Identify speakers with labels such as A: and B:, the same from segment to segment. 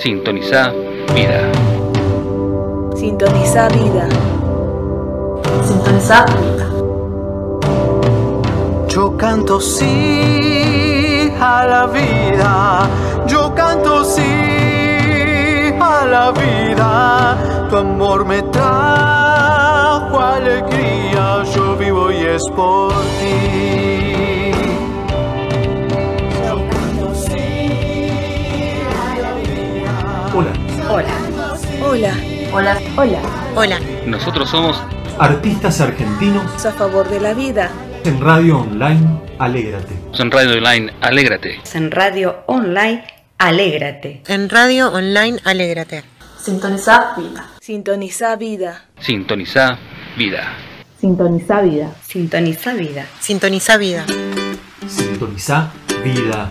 A: Sintoniza vida.
B: Sintoniza vida.
C: Sintoniza vida.
D: Yo canto sí a la vida. Yo canto sí a la vida. Tu amor me trajo alegría. Yo vivo y es por ti.
E: Hola.
C: Hola.
B: Hola.
C: Hola.
A: Nosotros somos
E: artistas argentinos
B: A favor de la vida.
E: en radio online Alégrate.
A: en Radio Online Alégrate.
F: En radio online, alégrate.
G: En radio online, alégrate.
C: Sintoniza vida.
B: Sintoniza vida.
A: Sintoniza vida.
C: Sintoniza vida.
F: Sintoniza vida.
G: Sintoniza vida.
E: Sintoniza vida.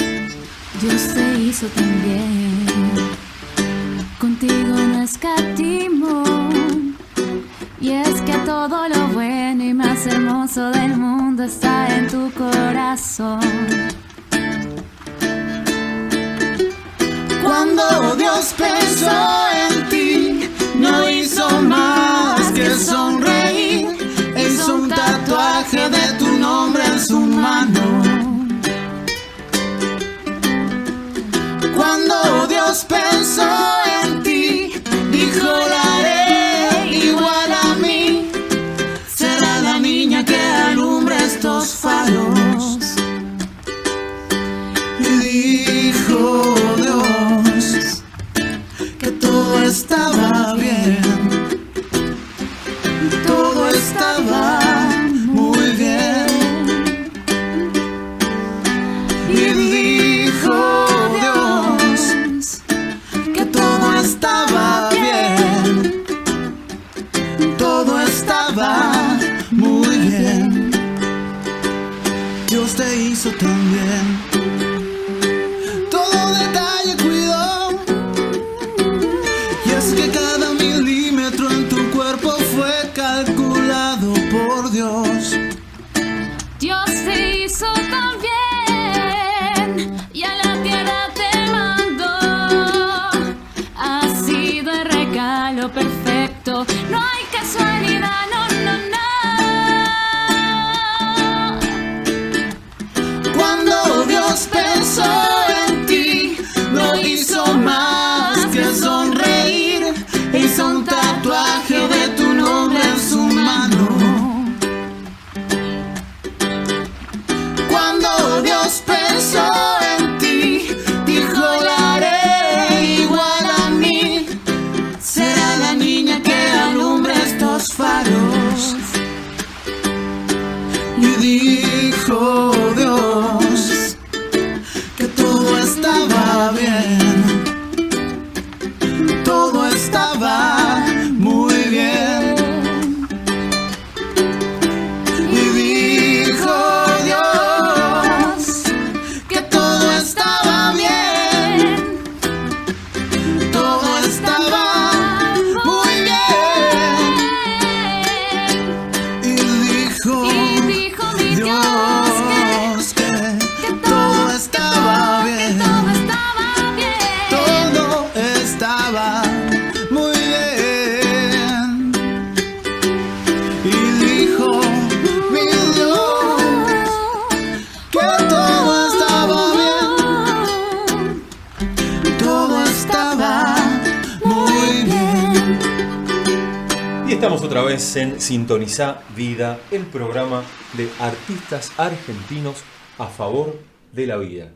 H: Dios te hizo también, contigo no escatimó. Y es que todo lo bueno y más hermoso del mundo está en tu corazón.
I: Cuando Dios pensó en ti, no hizo más que sonreír. Hizo un tatuaje de tu nombre en su mano. Dios pensó
E: Sintoniza Vida, el programa de artistas argentinos a favor de la vida.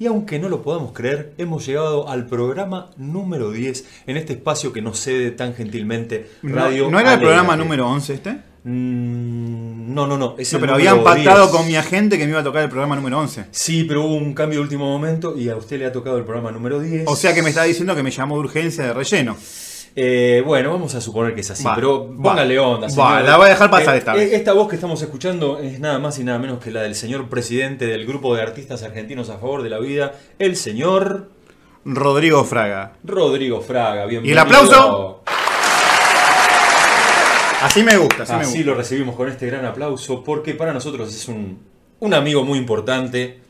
E: Y aunque no lo podamos creer, hemos llegado al programa número 10 en este espacio que nos cede tan gentilmente
J: No-
E: Radio
J: ¿No, era el programa número 11 este?
E: Mm, No, no, no. Es
J: No,
E: el
J: pero habían pactado
E: 10.
J: con mi agente que me iba a tocar el programa número 11.
E: Sí, pero hubo un cambio de último momento y a usted le ha tocado el programa número 10.
J: O sea que me está diciendo que me llamó de urgencia de relleno.
E: Eh, bueno, vamos a suponer que es así,
J: Va,
E: pero
J: va,
E: póngale onda.
J: va, la voy a dejar pasar esta
E: eh,
J: vez.
E: Esta voz que estamos escuchando es nada más y nada menos que la del señor presidente del grupo de artistas argentinos a favor de la vida, el señor
J: Rodrigo Fraga.
E: Rodrigo Fraga.
J: ¿Y
E: Bienvenido.
J: el aplauso? Así me gusta, así, me
E: Así
J: gusta.
E: lo recibimos con este gran aplauso porque para nosotros es un, un amigo muy importante.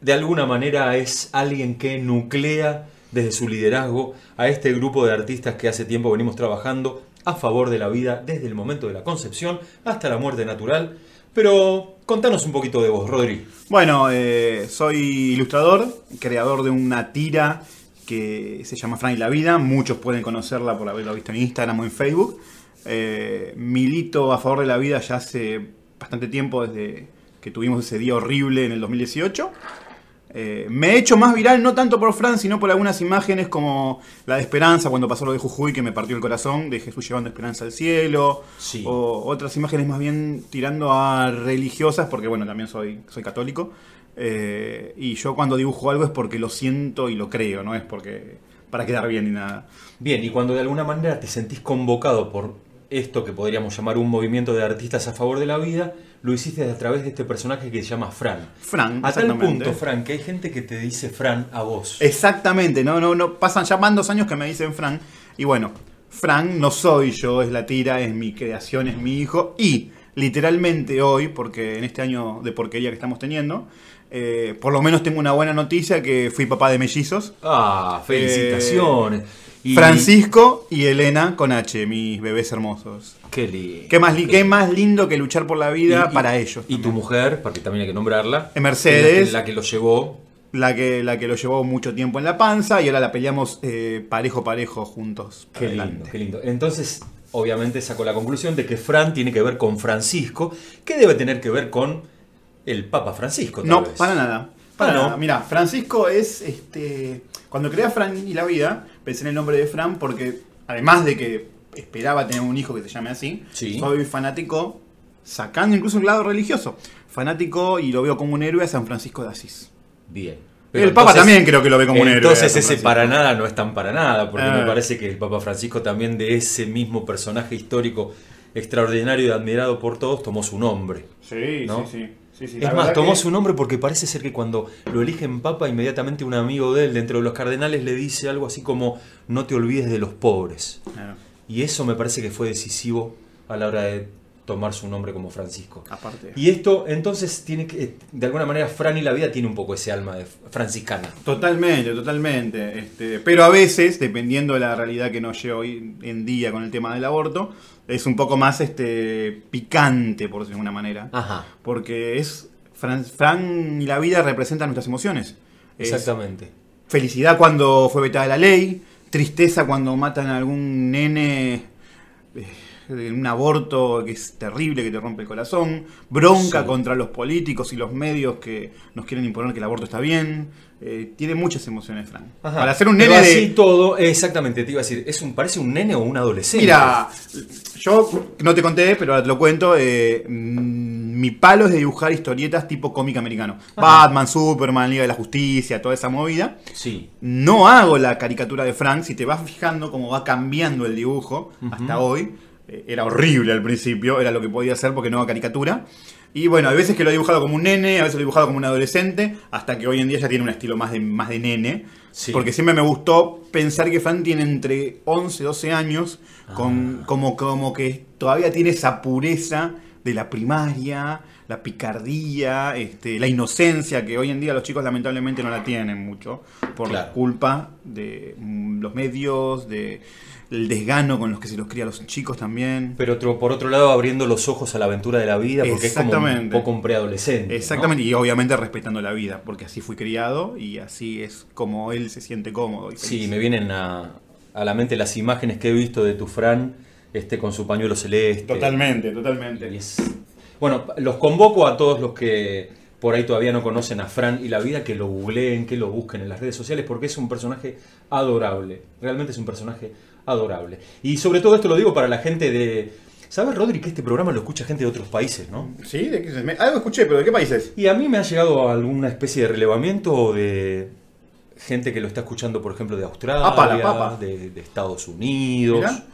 E: De alguna manera es alguien que nuclea desde su liderazgo a este grupo de artistas que hace tiempo venimos trabajando a favor de la vida desde el momento de la concepción hasta la muerte natural. Pero contanos un poquito de vos, Rodri.
J: Bueno, eh, soy ilustrador, creador de una tira que se llama Fran y la Vida. Muchos pueden conocerla por haberlo visto en Instagram o en Facebook. Eh, milito a favor de la vida ya hace bastante tiempo, desde que tuvimos ese día horrible en el 2018. Eh, me he hecho más viral, no tanto por Fran, sino por algunas imágenes como la de Esperanza, cuando pasó lo de Jujuy, que me partió el corazón, de Jesús llevando esperanza al cielo.
E: Sí.
J: O otras imágenes más bien tirando a religiosas, porque bueno, también soy, soy católico. Eh, y yo cuando dibujo algo es porque lo siento y lo creo, no es porque para quedar bien ni nada.
E: Bien, y cuando de alguna manera te sentís convocado por esto que podríamos llamar un movimiento de artistas a favor de la vida, lo hiciste a través de este personaje que se llama Fran.
J: Fran,
E: A tal punto, Fran, que hay gente que te dice Fran a vos.
J: Exactamente, no, no, no, pasan ya van dos años que me dicen Fran. Y bueno, Fran no soy yo, es la tira, es mi creación, es mi hijo. Y literalmente hoy, porque en este año de porquería que estamos teniendo, eh, por lo menos tengo una buena noticia que fui papá de mellizos.
E: Ah, felicitaciones. Y-
J: Francisco y Elena con H, mis bebés hermosos.
E: Qué lindo.
J: ¿Qué más, li- qué más lindo que luchar por la vida
E: Y- y-
J: para ellos?
E: Y tu mujer, porque también hay que nombrarla.
J: Mercedes.
E: La que, la que lo llevó.
J: La que, la que lo llevó mucho tiempo en la panza y ahora la peleamos eh, parejo parejo juntos.
E: Qué
J: Adelante.
E: lindo, qué lindo. Entonces, obviamente sacó la conclusión de que Fran tiene que ver con Francisco, que debe tener que ver con el Papa Francisco. tal
J: No,
E: vez.
J: para nada. Para
E: Ah, no.
J: nada. Mira, Francisco es este. Cuando creé a Fran y la vida, pensé en el nombre de Fran porque, además de que esperaba tener un hijo que se llame así,
E: Sí.
J: soy fanático, sacando incluso el lado religioso, fanático y lo veo como un héroe a San Francisco de Asís.
E: Bien.
J: El Papa también creo que lo ve como un héroe.
E: Entonces ese para nada no es tan para nada, porque
J: Ah.
E: me parece que el Papa Francisco también de ese mismo personaje histórico extraordinario y admirado por todos tomó su nombre.
J: Sí,
E: ¿no?
J: sí, sí. Sí, sí.
E: Es más, tomó
J: que-
E: su nombre porque parece ser que cuando lo eligen papa, inmediatamente un amigo de él, dentro de los cardenales, le dice algo así como, no te olvides de los pobres. Y eso me parece que fue decisivo a la hora de tomar su nombre como Francisco.
J: aparte.
E: Y esto, entonces, tiene que, de alguna manera, Fran y la vida tiene un poco ese alma de franciscana.
J: Totalmente, totalmente. Este, pero a veces, dependiendo de la realidad que nos lleva hoy en día con el tema del aborto, es un poco más este, picante, por decirlo de alguna manera.
E: Ajá.
J: Porque es. Fran, Fran y la vida representan nuestras emociones. Es
E: Exactamente.
J: felicidad cuando fue vetada la ley, tristeza cuando matan a algún nene eh, un aborto que es terrible, que te rompe el corazón, bronca
E: Sí.
J: contra los políticos y los medios que nos quieren imponer que el aborto está bien. Eh, tiene muchas emociones, Fran.
E: Ajá.
J: Para ser un
E: Pero
J: nene
E: así
J: de...
E: todo, exactamente, te iba a decir, ¿es un, ¿parece un nene o un adolescente?
J: Mira, yo no te conté, pero ahora te lo cuento. eh, mm, mi palo es de dibujar historietas tipo cómic americano. Batman, Superman, Liga de la Justicia, toda esa movida.
E: Sí.
J: No hago la caricatura de Frank, si te vas fijando cómo va cambiando el dibujo hasta hoy. Era horrible al principio, era lo que podía hacer porque no hago caricatura. Y bueno, hay veces que lo he dibujado como un nene, a veces lo he dibujado como un adolescente, hasta que hoy en día ya tiene un estilo más de, más de nene.
E: Sí.
J: Porque siempre me gustó pensar que Fran tiene entre 11 y 12 años, con, como, como que todavía tiene esa pureza de la primaria, la picardía, este, la inocencia, que hoy en día los chicos lamentablemente no la tienen mucho, por
E: Claro.
J: culpa de mm, los medios, de el desgano con los que se los cría a los chicos también.
E: Pero otro, por otro lado, abriendo los ojos a la aventura de la vida, porque es como un poco un preadolescente. ¿no?
J: Exactamente, y obviamente respetando la vida, porque así fui criado y así es como él se siente cómodo. Y
E: Sí, me vienen a, a la mente las imágenes que he visto de tu Fran este, con su pañuelo celeste.
J: Totalmente, totalmente.
E: es- Bueno, los convoco a todos los que por ahí todavía no conocen a Fran y la vida, que lo googleen, que lo busquen en las redes sociales, porque es un personaje adorable. Realmente es un personaje adorable. Y sobre todo esto lo digo para la gente de, ¿Sabes, Rodri, que este programa lo escucha gente de otros países, no?
J: ¿Sí? ¿De qué se- me- Algo escuché, pero ¿de qué países?
E: Y a mí me ha llegado alguna especie de relevamiento de gente que lo está escuchando, por ejemplo, de Australia,
J: Apa, la papa.
E: De, de Estados Unidos,
J: Mirá.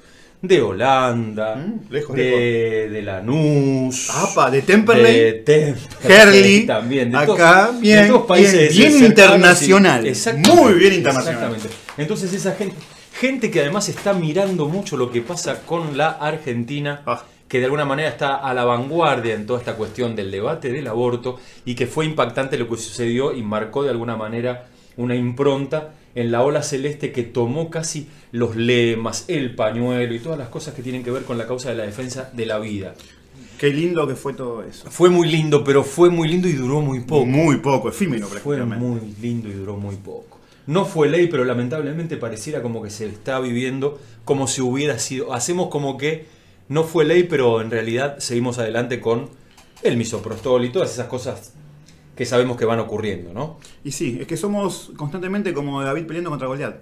E: de Holanda,
J: Mm, lejos,
E: de, de Lanús,
J: Apa, de Temperley.
E: de Temperley,
J: Herley,
E: también, de
J: acá,
E: todos,
J: bien,
E: de todos países
J: bien, bien
E: y-
J: internacional,
E: Exactamente,
J: muy bien internacional.
E: Exactamente. Entonces esa gente, gente que además está mirando mucho lo que pasa con la Argentina,
J: Ah.
E: que de alguna manera está a la vanguardia en toda esta cuestión del debate del aborto y que fue impactante lo que sucedió y marcó de alguna manera una impronta en la ola celeste que tomó casi los lemas, el pañuelo y todas las cosas que tienen que ver con la causa de la defensa de la vida.
J: Qué lindo que fue todo eso.
E: Fue muy lindo, pero fue muy lindo y duró muy poco.
J: Muy poco, efímero
E: Fue
J: prácticamente.
E: muy lindo y duró muy poco. No fue ley, pero lamentablemente pareciera como que se está viviendo como si hubiera sido. Hacemos como que no fue ley, pero en realidad seguimos adelante con el misoprostol y todas esas cosas que sabemos que van ocurriendo, ¿no?
J: Y sí, es que somos constantemente como David peleando contra Goliat.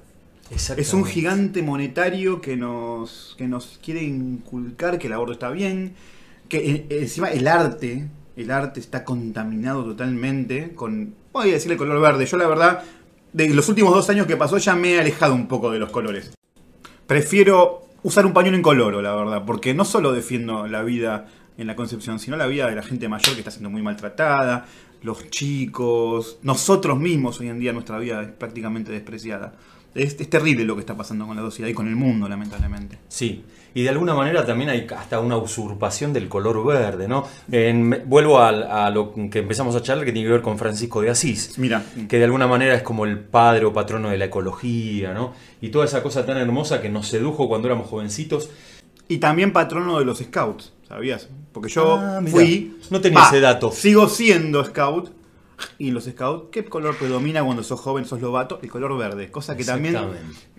J: Es un gigante monetario que nos, que nos quiere inculcar que el aborto está bien, que eh, encima el arte, el arte está contaminado totalmente con, voy a decirle color verde. Yo la verdad, de los últimos dos años que pasó ya me he alejado un poco de los colores. Prefiero usar un pañuelo incoloro, la verdad, porque no solo defiendo la vida en la concepción, sino la vida de la gente mayor que está siendo muy maltratada, los chicos, nosotros mismos hoy en día nuestra vida es prácticamente despreciada. Es, es terrible lo que está pasando con la sociedad y con el mundo, lamentablemente.
E: Sí, y de alguna manera también hay hasta una usurpación del color verde, ¿no? En- vuelvo a, lo que empezamos a charlar que tiene que ver con Francisco de Asís.
J: Mira,
E: que de alguna manera es como el padre o patrono de la ecología, ¿no? Y toda esa cosa tan hermosa que nos sedujo cuando éramos jovencitos.
J: y también patrono de los scouts, ¿sabías? Porque yo
E: Ah,
J: fui...
E: no tenía ese dato.
J: Sigo siendo scout. Y los scouts, ¿qué color predomina cuando sos joven, sos lobato? El color verde, cosa que también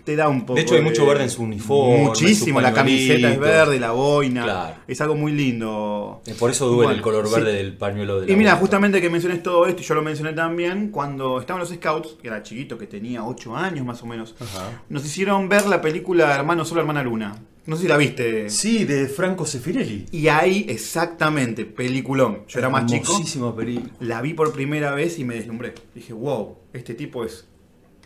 J: te da un poco
E: De hecho, hay mucho verde en su uniforme,
J: Muchísimo, la camiseta es verde, la boina.
E: Claro.
J: Es algo muy lindo.
E: Por eso duele
J: Bueno,
E: el color
J: sí.
E: verde del pañuelo de la
J: Y mira, justamente que menciones todo esto, y yo lo mencioné también, cuando estaban los scouts, que era chiquito, que tenía 8 años más o menos,
E: Ajá.
J: nos hicieron ver la película Hermano Solo, Hermana Luna. No sé si la viste.
E: Sí, de Franco Sefirelli.
J: Y ahí, exactamente, peliculón. Yo era más chico.
E: Película.
J: La vi por primera vez y me deslumbré. Dije, wow, este tipo es.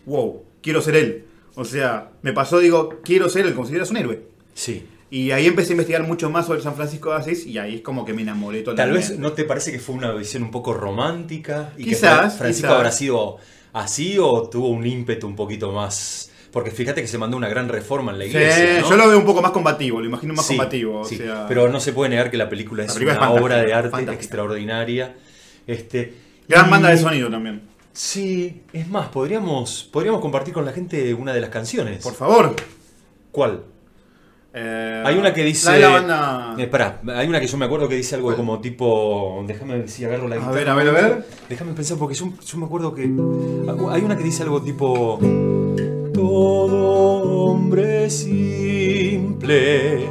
J: Wow, quiero ser él. O sea, me pasó, digo, quiero ser él, consideras un héroe.
E: Sí.
J: Y ahí empecé a investigar mucho más sobre San Francisco de Asís y ahí es como que me enamoré
E: Tal
J: totalmente.
E: vez no te parece que fue una visión un poco romántica y
J: Quizás,
E: que Francisco
J: quizás.
E: habrá sido así o tuvo un ímpetu un poquito más. Porque fíjate que se mandó una gran reforma en la
J: Sí,
E: iglesia. ¿no?
J: yo lo veo un poco más combativo, lo imagino más
E: Sí,
J: combativo. o
E: sí,
J: sea,
E: Pero no se puede negar que la película es
J: La película
E: una
J: es
E: obra de arte
J: fantástica.
E: extraordinaria. Este,
J: Gran
E: y-
J: banda de sonido también.
E: Sí, es más, podríamos, podríamos compartir con la gente una de las canciones.
J: Por favor.
E: ¿Cuál?
J: Eh,
E: Hay una que dice.
J: La de la banda.
E: Eh, pará, hay una que yo me acuerdo que dice algo como tipo. Déjame ver si agarro la
J: A
E: guitarra.
J: ver, a ver, a ver.
E: Déjame pensar porque yo, yo me acuerdo que. Hay una que dice algo tipo. Todo hombre simple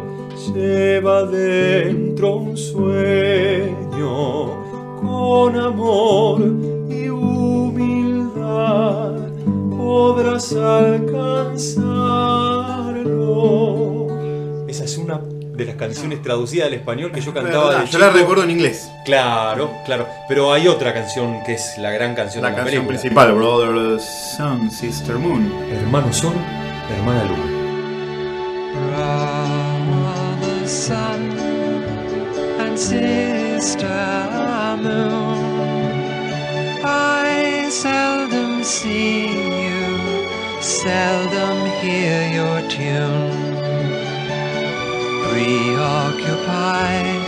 E: lleva dentro un sueño con amor y humildad podrás alcanzarlo. Esa es una de las canciones traducidas al español que yo cantaba
J: Verdad,
E: de
J: yo la
E: chico.
J: recuerdo en inglés.
E: Claro, claro. Pero hay otra canción que es la gran canción
J: La
E: de la
J: canción
E: película.
J: principal, Brother, Sun, Sister Moon.
E: Hermano Sol, hermana Luna.
K: Brother sun and sister moon, I seldom see you, seldom hear your tune. Preoccupied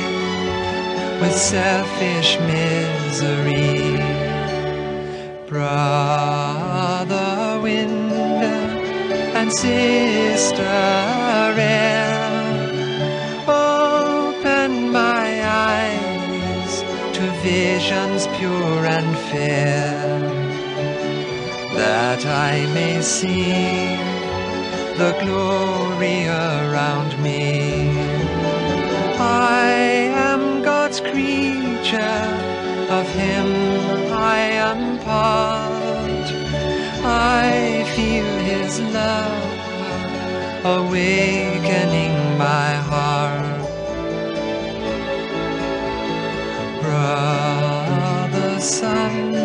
K: with selfish misery, brother wind and sister air. Open my eyes to visions pure and fair, that I may see the glory around me. I am God's creature, of Him I am part. I feel His love awakening my heart. Brother, sun,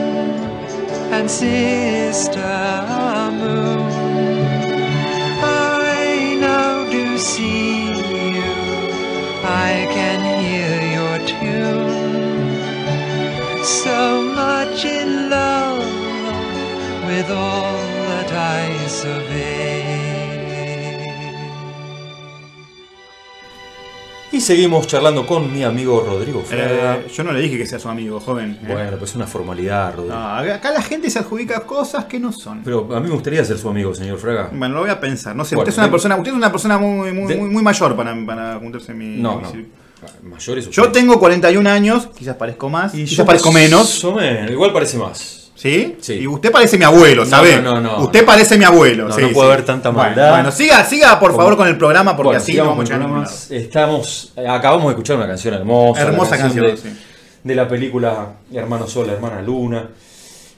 K: and sister, moon. So much in love with all that I survey.
E: Y seguimos charlando con mi amigo Rodrigo Fraga.
J: Eh, yo no le dije que sea su amigo, joven. ¿eh?
E: Bueno, pues es una formalidad, Rodrigo.
J: No, acá la gente se adjudica cosas que no son.
E: Pero a mí me gustaría ser su amigo, señor Fraga.
J: Bueno, lo voy a pensar. No sé,
E: Bueno,
J: usted es una
E: de-
J: persona, usted es una persona muy, muy,
E: de-
J: muy, muy mayor para, para juntarse en mi.
E: No,
J: mi-
E: no.
J: Yo tengo 41 años, quizás parezco más,
E: Y
J: quizás
E: yo
J: parezco menos.
E: más igual parece más.
J: ¿Sí?
E: Sí.
J: Y usted parece mi abuelo, ¿sabe?
E: no, no, no.
J: Usted parece mi abuelo.
E: No,
J: sí,
E: no puede
J: sí.
E: haber tanta maldad.
J: Bueno, siga, siga por favor con el programa porque
E: Bueno,
J: así vamos
E: programas. Estamos, eh, acabamos de escuchar una canción hermosa. la
J: Hermosa canción,
E: de,
J: sí.
E: de la película Hermano Sol, Hermana Luna.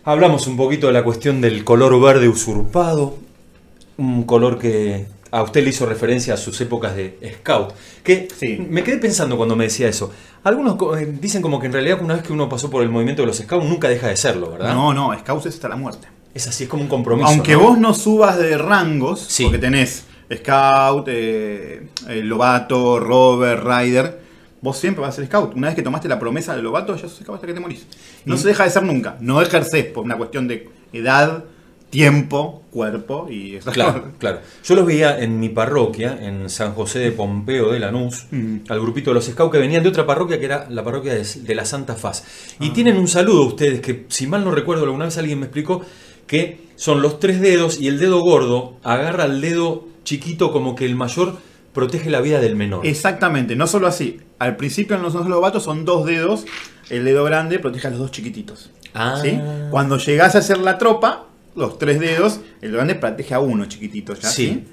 E: Hablamos un poquito de la cuestión del color verde usurpado. Un color que a usted le hizo referencia a sus épocas de scout. Que me quedé pensando cuando me decía eso. Algunos eh, dicen como que en realidad una vez que uno pasó por el movimiento de los scouts nunca deja de serlo, ¿verdad?
J: No, no, Scouts es hasta la muerte.
E: Es así, es como un compromiso.
J: Aunque
E: ¿no?
J: vos no subas de rangos, porque tenés Scout, eh, eh, Lobato, Rover, Rider, vos siempre vas a ser Scout. Una vez que tomaste la promesa de Lobato, ya sos Scout hasta que te morís. No
E: Y-
J: se deja de ser nunca. No ejercés por una cuestión de edad, tiempo, cuerpo y eso.
E: Claro, claro. Yo los veía en mi parroquia, en San José de Pompeo de Lanús,
J: Mm.
E: al grupito de los scouts que venían de otra parroquia que era la parroquia de, de la Santa Faz.
J: Ah.
E: Y tienen un saludo ustedes que, si mal no recuerdo, alguna vez alguien me explicó que son los tres dedos y el dedo gordo agarra al dedo chiquito como que el mayor protege la vida del menor.
J: Exactamente, no solo así. Al principio en los dos lobatos son dos dedos, el dedo grande protege a los dos chiquititos.
E: Ah.
J: ¿sí? Cuando llegás a hacer la tropa, los tres dedos, el grande protege a uno chiquitito ya.
E: Sí.
J: ¿sí?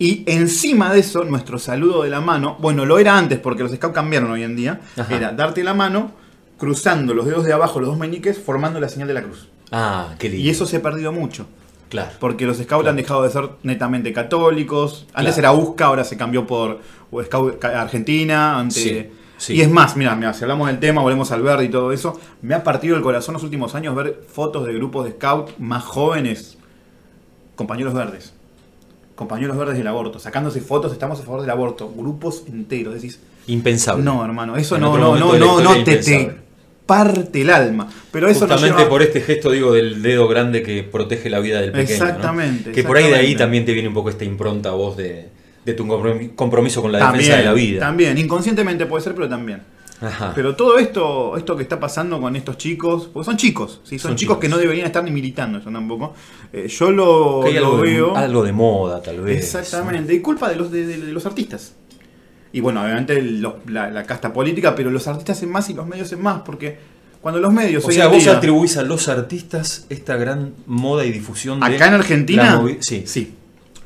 J: Y encima de eso, nuestro saludo de la mano, bueno, lo era antes porque los scouts cambiaron hoy en día,
E: Ajá.
J: era darte la mano, cruzando los dedos de abajo, los dos meñiques, formando la señal de la cruz.
E: Ah, qué lindo.
J: Y eso se ha perdido mucho.
E: Claro.
J: Porque los scouts han dejado de ser netamente católicos. Antes
E: Claro.
J: era USCA, ahora se cambió por Scout Argentina. Antes,
E: Sí, sí.
J: Y es más, mira, mira, si hablamos del tema, volvemos al verde y todo eso. Me ha partido el corazón los últimos años ver fotos de grupos de scout más jóvenes, compañeros verdes. Compañeros verdes del aborto, sacándose fotos, estamos a favor del aborto. Grupos enteros, decís.
E: Impensable.
J: No, hermano, eso
E: En
J: no, no, no, no, no, te, parte el alma. Pero eso
E: Justamente
J: lleva-
E: por este gesto, digo, del dedo grande que protege la vida del pequeño. ¿no?
J: Exactamente,
E: Que por ahí de ahí también te viene un poco esta impronta a vos de, de tu compromi- compromiso con la
J: También,
E: defensa de la vida.
J: También, inconscientemente puede ser, pero también.
E: Ajá.
J: Pero todo esto, esto que está pasando con estos chicos, porque son chicos, ¿sí? son,
E: Son
J: chicos,
E: chicos.
J: que no deberían estar ni militando, eso tampoco. Eh, yo lo,
E: Que hay
J: lo
E: algo, de,
J: veo.
E: algo de moda, tal vez.
J: Exactamente, y culpa de los, de, de- de los artistas. Y bueno, obviamente los- la, la casta política, pero los artistas en más y los medios en más, porque cuando los medios
E: O sea, vos
J: día-
E: atribuís a los artistas esta gran moda y difusión de.
J: ¿Acá en Argentina?
E: la sí.
J: Sí.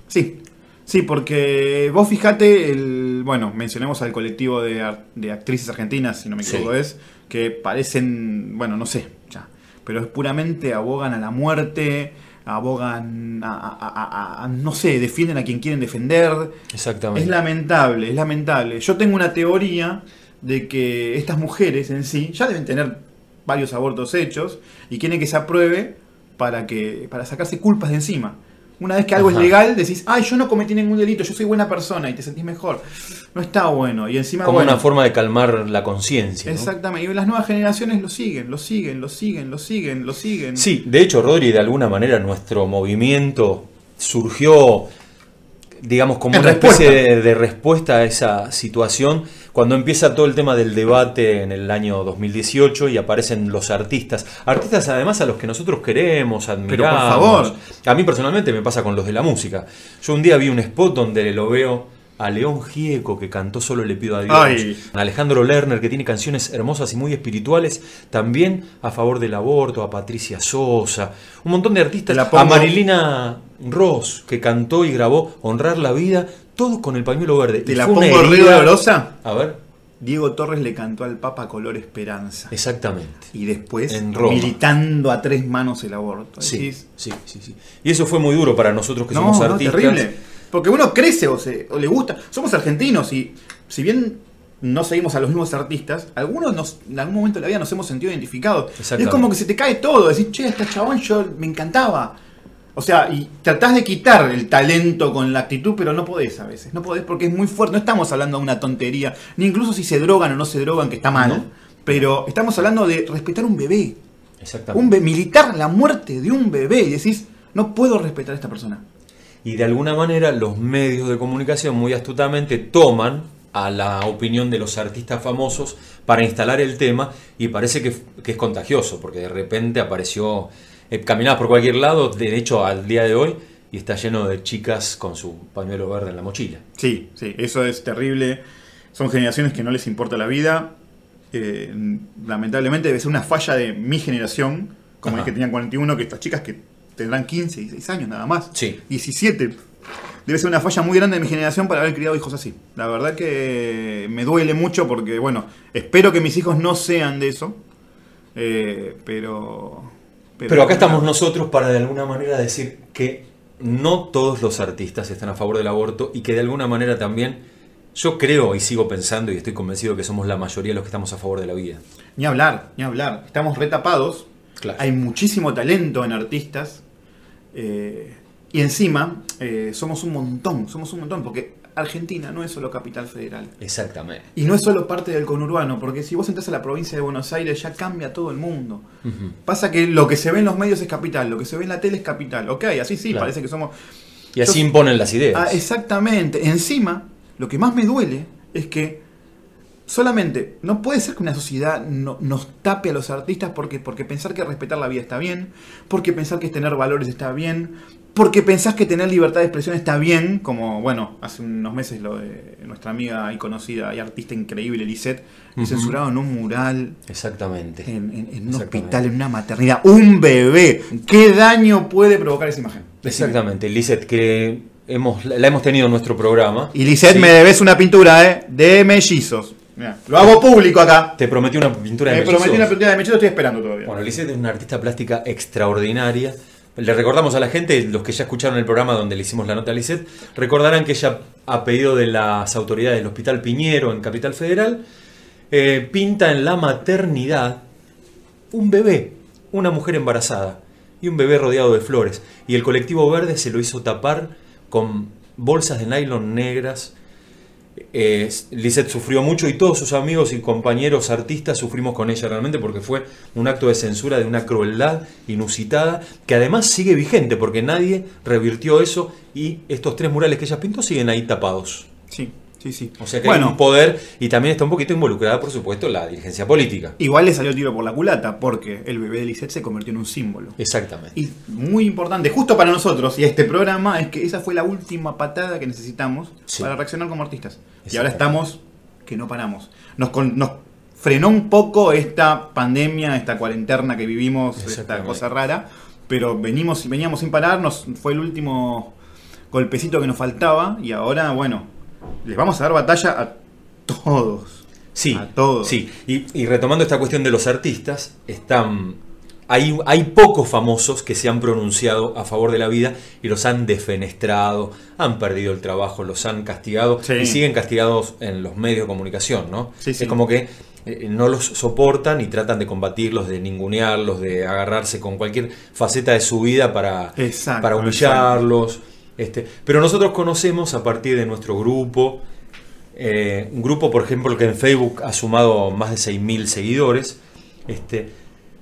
J: Sí. Sí, porque vos fijate, el, bueno, mencionemos al colectivo de, de actrices argentinas, si no me
E: Sí.
J: equivoco es, que parecen, bueno, no sé, ya, pero es puramente abogan a la muerte, abogan a, a- a- a- a- no sé, defienden a quien quieren defender.
E: Exactamente.
J: Es lamentable, es lamentable. Yo tengo una teoría de que estas mujeres en sí ya deben tener varios abortos hechos y quieren que se apruebe para que para sacarse culpas de encima. Una vez que algo
E: Ajá.
J: es legal, decís, ay, yo no cometí ningún delito, yo soy buena persona y te sentís mejor. No está bueno. Y encima,
E: Como
J: bueno,
E: una forma de calmar la conciencia. ¿no?
J: Exactamente. Y las nuevas generaciones lo siguen, lo siguen, lo siguen, lo siguen, lo siguen.
E: Sí, de hecho, Rodri, de alguna manera nuestro movimiento surgió, digamos, como
J: En
E: una especie de, de respuesta a esa situación cuando empieza todo el tema del debate en el año 2018 y aparecen los artistas. Artistas además a los que nosotros queremos, admiramos.
J: favor.
E: A mí personalmente me pasa con los de la música. Yo un día vi un spot donde lo veo a León Gieco que cantó Solo le pido a Dios.
J: Ay.
E: A Alejandro Lerner que tiene canciones hermosas y muy espirituales, también a favor del aborto, a Patricia Sosa, un montón de artistas,
J: la
E: a Marilina Ross que cantó y grabó Honrar la vida, todos con el pañuelo verde.
J: ¿Te
E: Y
J: la pongo
E: herida-
J: dolorosa?
E: A ver,
J: Diego Torres le cantó al Papa Color Esperanza.
E: exactamente.
J: Y después
E: En Roma.
J: militando a tres manos el aborto.
E: Sí, sí, sí, sí. Y eso fue muy duro para nosotros que
J: no,
E: somos
J: no,
E: artistas.
J: terrible. Porque uno crece o, se, o le gusta. Somos argentinos y si bien no seguimos a los mismos artistas, algunos nos, en algún momento de la vida nos hemos sentido identificados. Es
E: Exactamente.
J: como que se te cae todo, decís, che, este chabón yo me encantaba. O sea, y tratás de quitar el talento con la actitud, pero no podés a veces. No podés porque es muy fuerte. No estamos hablando de una tontería, ni incluso si se drogan o no se drogan, que está mal.
E: No.
J: Pero estamos hablando de respetar un bebé.
E: Exactamente.
J: Un be- militar la muerte de un bebé. Y decís, no puedo respetar a esta persona.
E: Y de alguna manera los medios de comunicación muy astutamente toman a la opinión de los artistas famosos para instalar el tema y parece que, que es contagioso, porque de repente apareció, eh, caminabas por cualquier lado, de hecho al día de hoy, y está lleno de chicas con su pañuelo verde en la mochila.
J: Sí, sí, eso es terrible. Son generaciones que no les importa la vida. Eh, lamentablemente debe ser una falla de mi generación, como
E: Ajá.
J: es que tenían 41, que estas chicas que tendrán 15, 16 años nada más.
E: Sí.
J: 17. Debe ser una falla muy grande de mi generación para haber criado hijos así. La verdad que me duele mucho porque, bueno, espero que mis hijos no sean de eso. Eh, pero,
E: Pero acá estamos nosotros para de alguna manera decir que no todos los artistas están a favor del aborto y que de alguna manera también yo creo y sigo pensando y estoy convencido que somos la mayoría de los que estamos a favor de la vida.
J: Ni hablar, ni hablar. Estamos retapados.
E: Claro.
J: Hay muchísimo talento en artistas. Eh, y encima, eh, somos un montón, somos un montón, porque Argentina no es solo capital federal.
E: Exactamente.
J: Y no es solo parte del conurbano, porque si vos entras a la provincia de Buenos Aires ya cambia todo el mundo. Pasa que lo que se ve en los medios es capital, lo que se ve en la tele es capital. Ok, así sí,
E: Claro.
J: parece que somos...
E: Y así imponen las ideas.
J: Ah, exactamente. Encima, lo que más me duele es que solamente no puede ser que una sociedad no- nos tape a los artistas porque, porque pensar que respetar la vida está bien, porque pensar que tener valores está bien, porque pensás que tener libertad de expresión está bien, como bueno, hace unos meses lo de nuestra amiga y conocida y artista increíble Lisette, que
E: Ujú.
J: censuraron un mural
E: Exactamente.
J: en, en- en un
E: Exactamente.
J: hospital, en una maternidad, un bebé. ¿Qué daño puede provocar esa imagen?
E: Exactamente, Lizeth, que hemos, la hemos tenido en nuestro programa.
J: Y Lisette
E: Sí.
J: me debes una pintura, ¿eh? De mellizos. Mirá, lo hago público acá.
E: Te prometí una pintura de
J: Me prometí
E: mellizos.
J: una pintura de mellizos, estoy esperando todavía.
E: Bueno, Lisette es una artista plástica extraordinaria. Le recordamos a la gente, los que ya escucharon el programa donde le hicimos la nota a Lisette, recordarán que ella, a pedido de las autoridades del Hospital Piñero en Capital Federal, eh, pinta en la maternidad un bebé, una mujer embarazada y un bebé rodeado de flores. Y el colectivo verde se lo hizo tapar con bolsas de nylon negras. Eh, sufrió mucho y todos sus amigos y compañeros artistas sufrimos con ella realmente porque fue un acto de censura de una crueldad inusitada que además sigue vigente porque nadie revirtió eso y estos tres murales que ella pintó siguen ahí tapados.
J: Sí, sí, sí.
E: O sea que hay
J: bueno,
E: un poder y también está un poquito involucrada, por supuesto, la dirigencia política.
J: igual le salió el tiro por la culata porque el bebé de Lisette se convirtió en un símbolo.
E: Exactamente.
J: Y muy importante, justo para nosotros y este programa, es que esa fue la última patada que necesitamos
E: Sí.
J: para reaccionar como artistas. Y ahora estamos que no paramos. Nos, con- nos frenó un poco esta pandemia, esta cuarentena que vivimos, esta cosa rara, pero venimos, veníamos sin parar, nos, fue el último golpecito que nos faltaba y ahora, bueno, les vamos a dar batalla a todos.
E: Sí,
J: A todos.
E: sí. Y, y retomando esta cuestión de los artistas, están, hay, hay pocos famosos que se han pronunciado a favor de la vida y los han defenestrado, han perdido el trabajo, los han castigado
J: Sí.
E: y siguen castigados en los medios de comunicación, ¿no?
J: Sí, sí.
E: Es como que eh, no los soportan y tratan de combatirlos, de ningunearlos, de agarrarse con cualquier faceta de su vida para,
J: Exacto,
E: para humillarlos. Este, pero nosotros conocemos a partir de nuestro grupo, eh, un grupo, por ejemplo, que en Facebook ha sumado más de 6.000 seguidores. Este,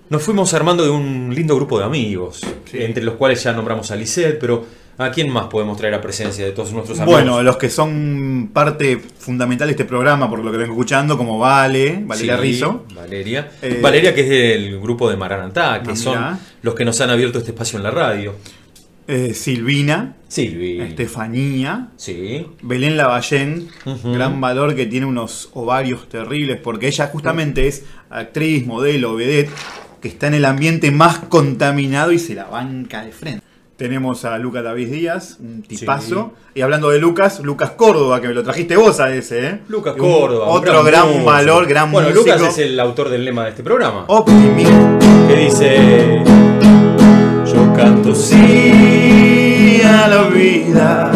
E: nos fuimos armando de un lindo grupo de amigos,
J: Sí.
E: entre los cuales ya nombramos a Lisette, pero ¿a quién más podemos traer a presencia de todos nuestros amigos?
J: Bueno, los que son parte fundamental de este programa, por lo que vengo escuchando, como Vale, Valeria
E: Sí,
J: Rizzo.
E: Valeria.
J: Eh,
E: Valeria, que es del grupo de Maranatá, que
J: Ah,
E: son los que nos han abierto este espacio en la radio.
J: Eh, Silvina,
E: Silvi.
J: Estefanía,
E: Sí.
J: Belén Lavallén,
E: Ujú.
J: gran valor que tiene unos ovarios terribles, porque ella justamente es actriz, modelo, vedette, que está en el ambiente más contaminado y se la banca de frente. Tenemos a Lucas David Díaz, un tipazo. Y hablando de Lucas, Lucas Córdoba, que me lo trajiste vos a ese, ¿eh?
E: Lucas
J: Un-
E: Córdoba. un
J: Otro gran,
E: músico.
J: valor, gran
E: Bueno,
J: músico.
E: Lucas es el autor del lema de este programa.
J: Optimismo.
E: Que dice...
J: Yo canto sí a la vida,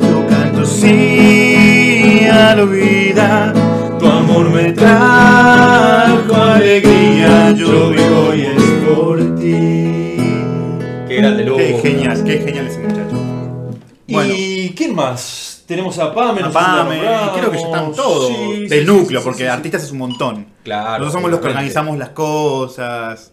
J: yo canto sí a la vida,
E: Tu amor me trajo alegría, yo vivo y es por ti. Qué grande loco.
J: Qué genial, qué genial ese muchacho. Bueno.
E: ¿Y quién más? Tenemos a Pame,
J: A Pame, creo que ya están todos
E: Sí,
J: del
E: sí,
J: núcleo,
E: sí,
J: porque artistas es un montón.
E: Claro.
J: Nosotros somos los que organizamos las cosas.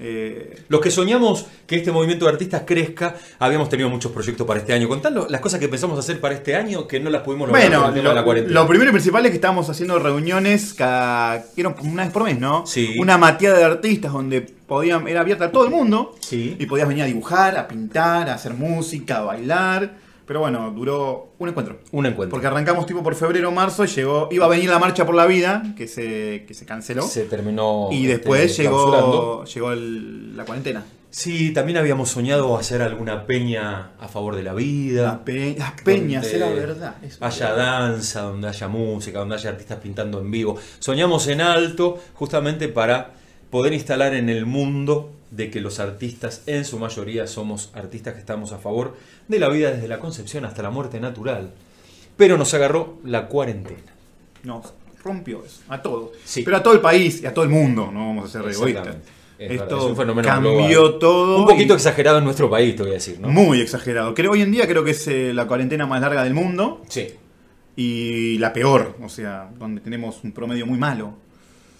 J: Eh,
E: Los que soñamos que este movimiento de artistas crezca, habíamos tenido muchos proyectos para este año. Contando las cosas que pensamos hacer para este año que no las pudimos lograr por
J: Bueno,
E: el tema de la
J: lo,
E: cuarentena.
J: lo primero y principal es que estábamos haciendo reuniones cada, una vez por mes, ¿no?
E: Sí.
J: Una mateada de artistas donde podían, era abierta a todo el mundo
E: Sí.
J: y podías venir a dibujar, a pintar, a hacer música, a bailar. Pero bueno, duró un encuentro.
E: Un encuentro.
J: Porque arrancamos tipo por febrero o marzo y llegó, iba a venir la marcha por la vida, que se, que se canceló.
E: Se terminó.
J: y
E: este,
J: después llegó, llegó el- la cuarentena.
E: Sí, también habíamos soñado hacer alguna peña a favor de la vida.
J: La pe- las peñas, era verdad. eso
E: Haya
J: era
E: danza, donde haya música, donde haya artistas pintando en vivo. Soñamos en alto justamente para poder instalar en el mundo de que los artistas, en su mayoría, somos artistas que estamos a favor de la vida desde la concepción hasta la muerte natural. Pero nos agarró la cuarentena.
J: Nos rompió eso, a todos.
E: Sí.
J: Pero a todo el país y a todo el mundo, no vamos a ser egoístas.
E: Es
J: Esto
E: es un fenómeno
J: cambió
E: global.
J: todo.
E: Un poquito
J: y-
E: exagerado en nuestro país, te voy a decir, ¿no?
J: Muy exagerado. Creo, hoy en día creo que es eh, la cuarentena más larga del mundo
E: Sí.
J: y la peor, o sea, donde tenemos un promedio muy malo.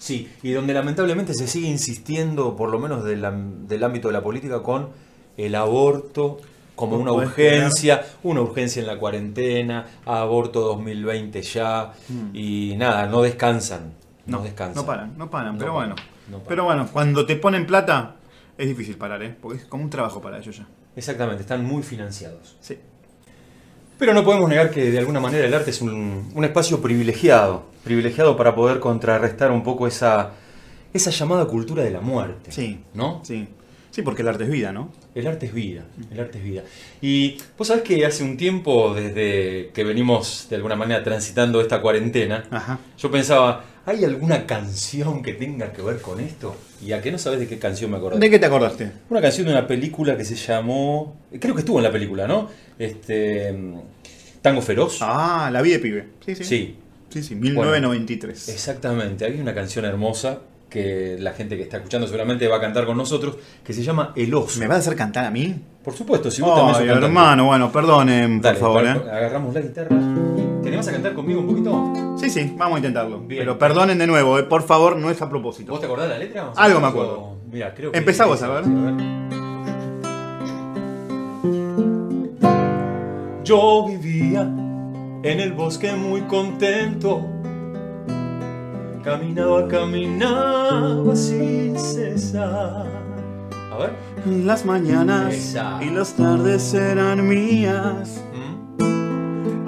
E: Sí, y donde lamentablemente se sigue insistiendo, por lo menos del, ámbito de la política, con el aborto como
J: ¿Vos
E: una urgencia, una urgencia en la cuarentena, aborto 2020 ya,
J: Mm.
E: y nada, no descansan, no,
J: No,
E: descansan.
J: no paran, no paran,
E: No
J: pero
E: paran,
J: bueno.
E: no paran.
J: Pero bueno, cuando te ponen plata es difícil parar, ¿eh? Porque es como un trabajo para ellos ya.
E: Exactamente, están muy financiados.
J: Sí.
E: Pero no podemos negar que de alguna manera el arte es un, un espacio privilegiado, privilegiado para poder contrarrestar un poco esa, esa llamada cultura de la muerte.
J: Sí.
E: ¿No?
J: Sí. Sí, porque el arte es vida, ¿no?
E: El arte es vida, el arte es vida. Y vos sabés que hace un tiempo, desde que venimos de alguna manera transitando esta cuarentena,
J: Ajá.
E: yo pensaba, ¿hay alguna canción que tenga que ver con esto? ¿Y a qué no sabes de qué canción me acordé?
J: ¿De qué te acordaste?
E: Una canción de una película que se llamó, creo que estuvo en la película, ¿no? Este, Tango Feroz.
J: Ah, La vida de pibe. Sí, sí.
E: Sí,
J: Sí, sí, 1993.
E: exactamente. Hay una canción hermosa que la gente que está escuchando seguramente va a cantar con nosotros, que se llama El Oso.
J: ¿Me vas a hacer cantar a mí?
E: Por supuesto, si vos también sos
J: hermano, bueno, perdonen, por favor, ¿eh?
E: agarramos la guitarra. ¿Te animás a cantar conmigo un poquito?
J: Sí, sí, vamos a intentarlo.
E: Bien.
J: Pero perdonen de nuevo, ¿eh? por favor, no es a propósito.
E: ¿Vos te acordás de la letra?
J: Algo me acuerdo.
E: Mira, creo que.
J: Empezá vos, a ver.
E: Yo vivía en el bosque muy contento. Caminaba, caminaba sin cesar. A ver.
J: Las mañanas
E: Esa.
J: y las tardes eran mías.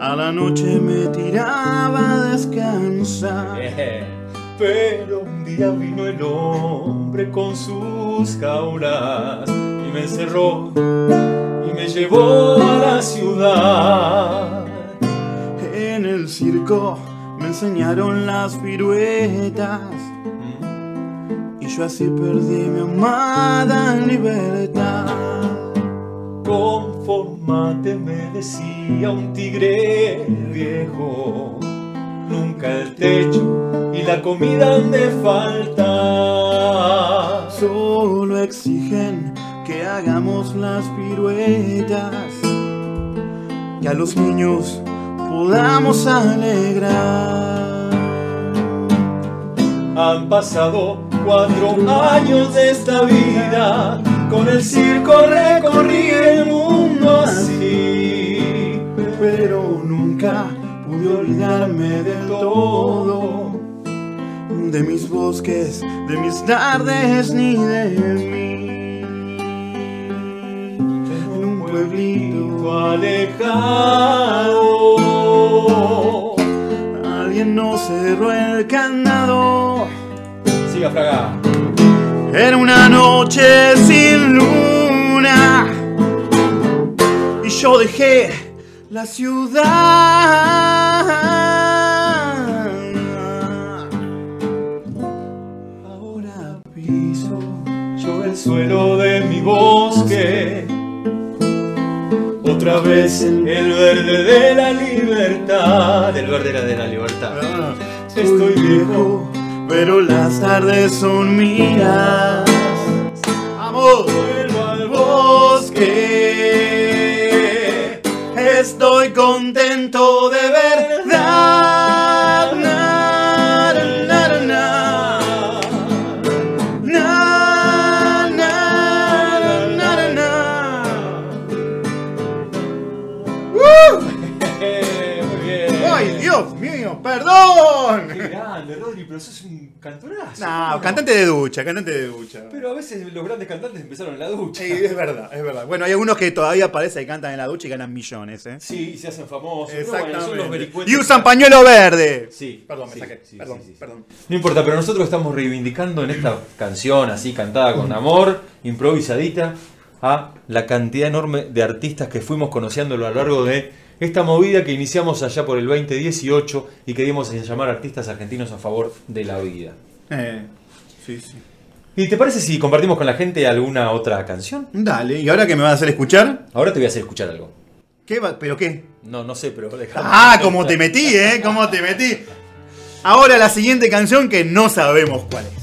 J: A la noche me tiraba a descansar.
E: Pero un día vino el hombre con sus jaulas y me encerró y me llevó a la ciudad.
J: En el circo me enseñaron las piruetas. Y yo así perdí mi amada libertad.
E: Conformate, me decía un tigre viejo. Nunca el techo y la comida han de faltar.
J: Solo exigen que hagamos las piruetas. Que a los niños podamos alegrar.
E: Han pasado cuatro años de esta vida. Con el circo recorrí el mundo así.
J: Pero nunca pude olvidarme de todo. De mis bosques, de mis tardes, ni de mí. En un pueblito
E: alejado.
J: Alguien nos cerró el candado.
E: Siga Fraga.
J: Era una noche sin luna. Yo dejé la ciudad. Ahora piso
E: Yo el suelo de mi bosque. Otra vez el verde de la libertad. El verde de la libertad.
J: Ah, Estoy viejo, pero las tardes son mías. Contento de verdad. Na, na, na. ¡Uh!
E: Muy bien.
J: ¡Ay, Dios mío! ¡Perdón!
E: Qué grande, Rodri, pero sos un cantorazo.
J: No, cantante de ducha, cantante de ducha.
E: Pero a veces los grandes cantantes empezaron en la ducha.
J: Sí, es verdad, es verdad. Bueno, hay algunos que todavía parece que cantan en la ducha y ganan millones, ¿eh?
E: Sí, y se hacen famosos.
J: Exactamente.
E: bueno, son los vericuetos.
J: y usan pañuelo verde.
E: Sí.
J: Perdón, me
E: sí,
J: saqué.
E: sí,
J: perdón,
E: sí, sí.
J: perdón.
E: No importa, pero nosotros estamos reivindicando en esta canción así cantada con amor, improvisadita, a la cantidad enorme de artistas que fuimos conociendo a lo largo de esta movida que iniciamos allá por el 2018 y que dimos en llamar artistas argentinos a favor de la vida.
J: Eh, sí, sí.
E: ¿Y te parece si compartimos con la gente alguna otra canción?
J: Dale, ¿y ahora qué me vas a hacer escuchar?
E: Ahora te voy a hacer escuchar algo.
J: ¿Qué va? ¿Pero qué?
E: No, no sé, pero déjame.
J: Ah, cómo te metí, ¿eh? ¿Cómo te metí? Ahora la siguiente canción que no sabemos cuál es.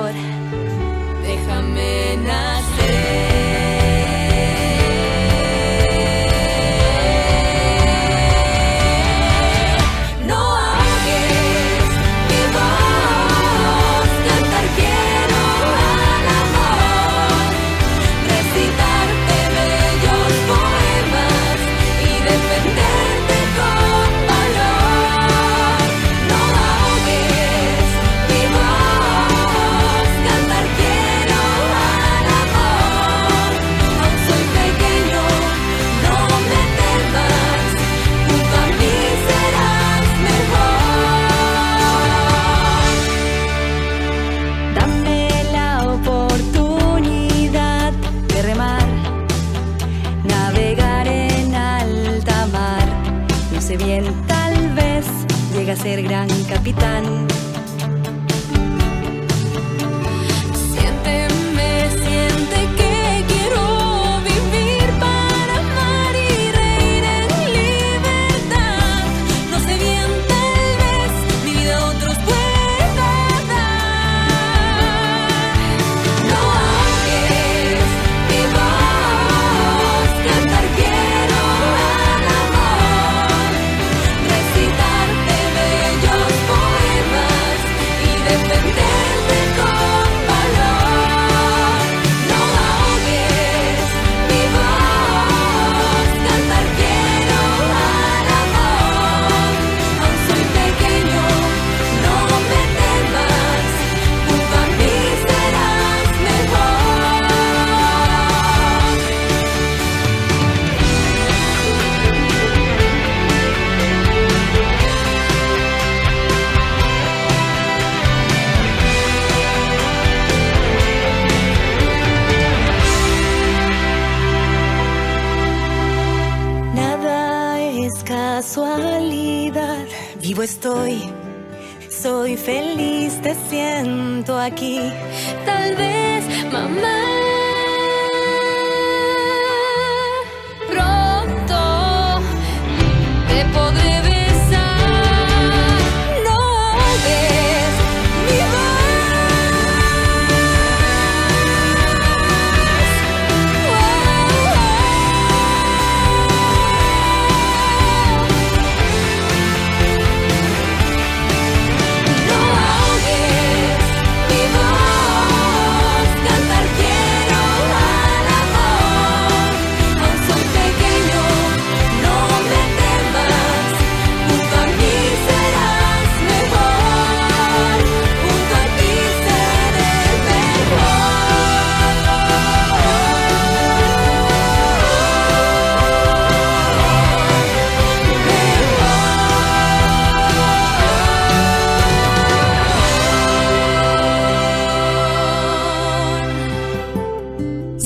B: Déjame llegue a ser gran capitán.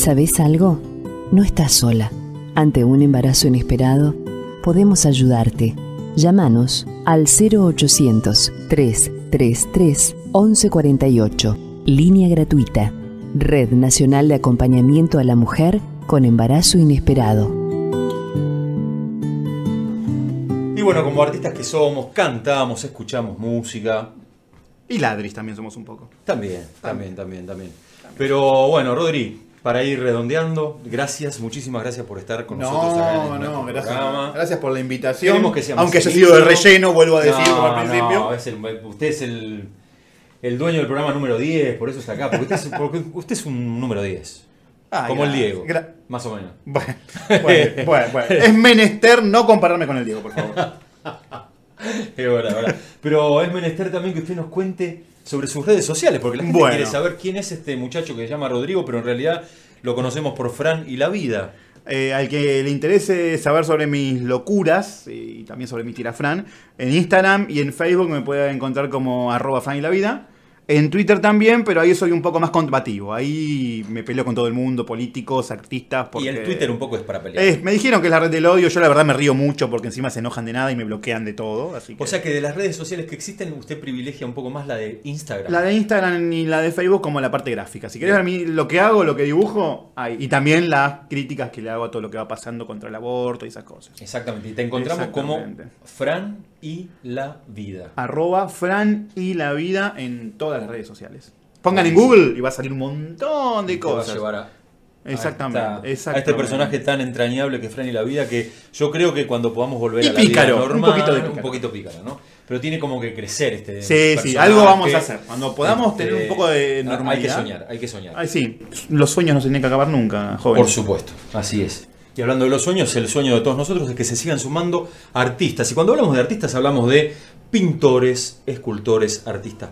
L: ¿Sabes algo? No estás sola. Ante un embarazo inesperado, podemos ayudarte. Llámanos al 0800 333 1148. Línea gratuita. Red Nacional de Acompañamiento a la Mujer con Embarazo Inesperado.
E: Y bueno, como artistas que somos, cantamos, escuchamos música.
J: Y ladris también somos un poco.
E: También, también, también, también. Pero bueno, Rodri, para ir redondeando, gracias, muchísimas gracias por estar con nosotros acá en
J: No, no, gracias.
E: programa.
J: Gracias por la invitación.
E: Que
J: Aunque haya sido de relleno, vuelvo a decir
E: No,
J: como al principio.
E: no, es el- usted es el, el dueño del programa número 10, por eso está acá. Porque usted es, porque usted es un número 10.
J: Ah,
E: como el. Diego.
J: Gra-
E: Más o menos.
J: Bueno, bueno, bueno, bueno. Es menester no compararme con el Diego, por favor.
E: Es. Pero es menester también que usted nos cuente sobre sus redes sociales, porque la gente
J: Bueno.
E: quiere saber quién es este muchacho que se llama Rodrigo, pero en realidad lo conocemos por Fran y la vida.
J: Eh, al que le interese saber sobre mis locuras y también sobre mi tirafran, en Instagram y en Facebook me puede encontrar como arroba Fran y la vida. En Twitter también, pero ahí soy un poco más combativo. Ahí me peleo con todo el mundo, políticos, artistas. Porque...
E: Y el Twitter un poco es para pelear.
J: Me dijeron que es la red del odio. Yo la verdad me río mucho porque encima se enojan de nada y me bloquean de todo. Así que...
E: O sea que de las redes sociales que existen, usted privilegia un poco más la de Instagram.
J: La de Instagram y la de Facebook como la parte gráfica. Si querés ver mi- lo que hago, lo que dibujo, ahí. Y también las críticas que le hago a todo lo que va pasando contra el aborto y esas cosas.
E: Exactamente. Y te encontramos como. Fran y la vida.
J: Arroba Fran y la vida en todas las redes sociales. Pongan en Google y va a salir un montón de
E: Y te va a
J: cosas.
E: llevar a-
J: Exactamente,
E: a, esta- a este personaje tan entrañable que es Fran y la vida que yo creo que cuando podamos volver
J: Y
E: a la
J: pícaro,
E: vida
J: un poquito de pícaro.
E: un poquito pícaro, ¿no? Pero tiene como que crecer este
J: Sí, sí, algo vamos a hacer. Cuando podamos
E: Este,
J: tener un poco de
E: Hay que
J: normalidad.
E: soñar, hay que soñar.
J: Ay, sí, los sueños no se tienen que acabar nunca, joven.
E: Por supuesto, así es. Y hablando de los sueños, el sueño de todos nosotros es que se sigan sumando artistas. Y cuando hablamos de artistas hablamos de pintores, escultores, artistas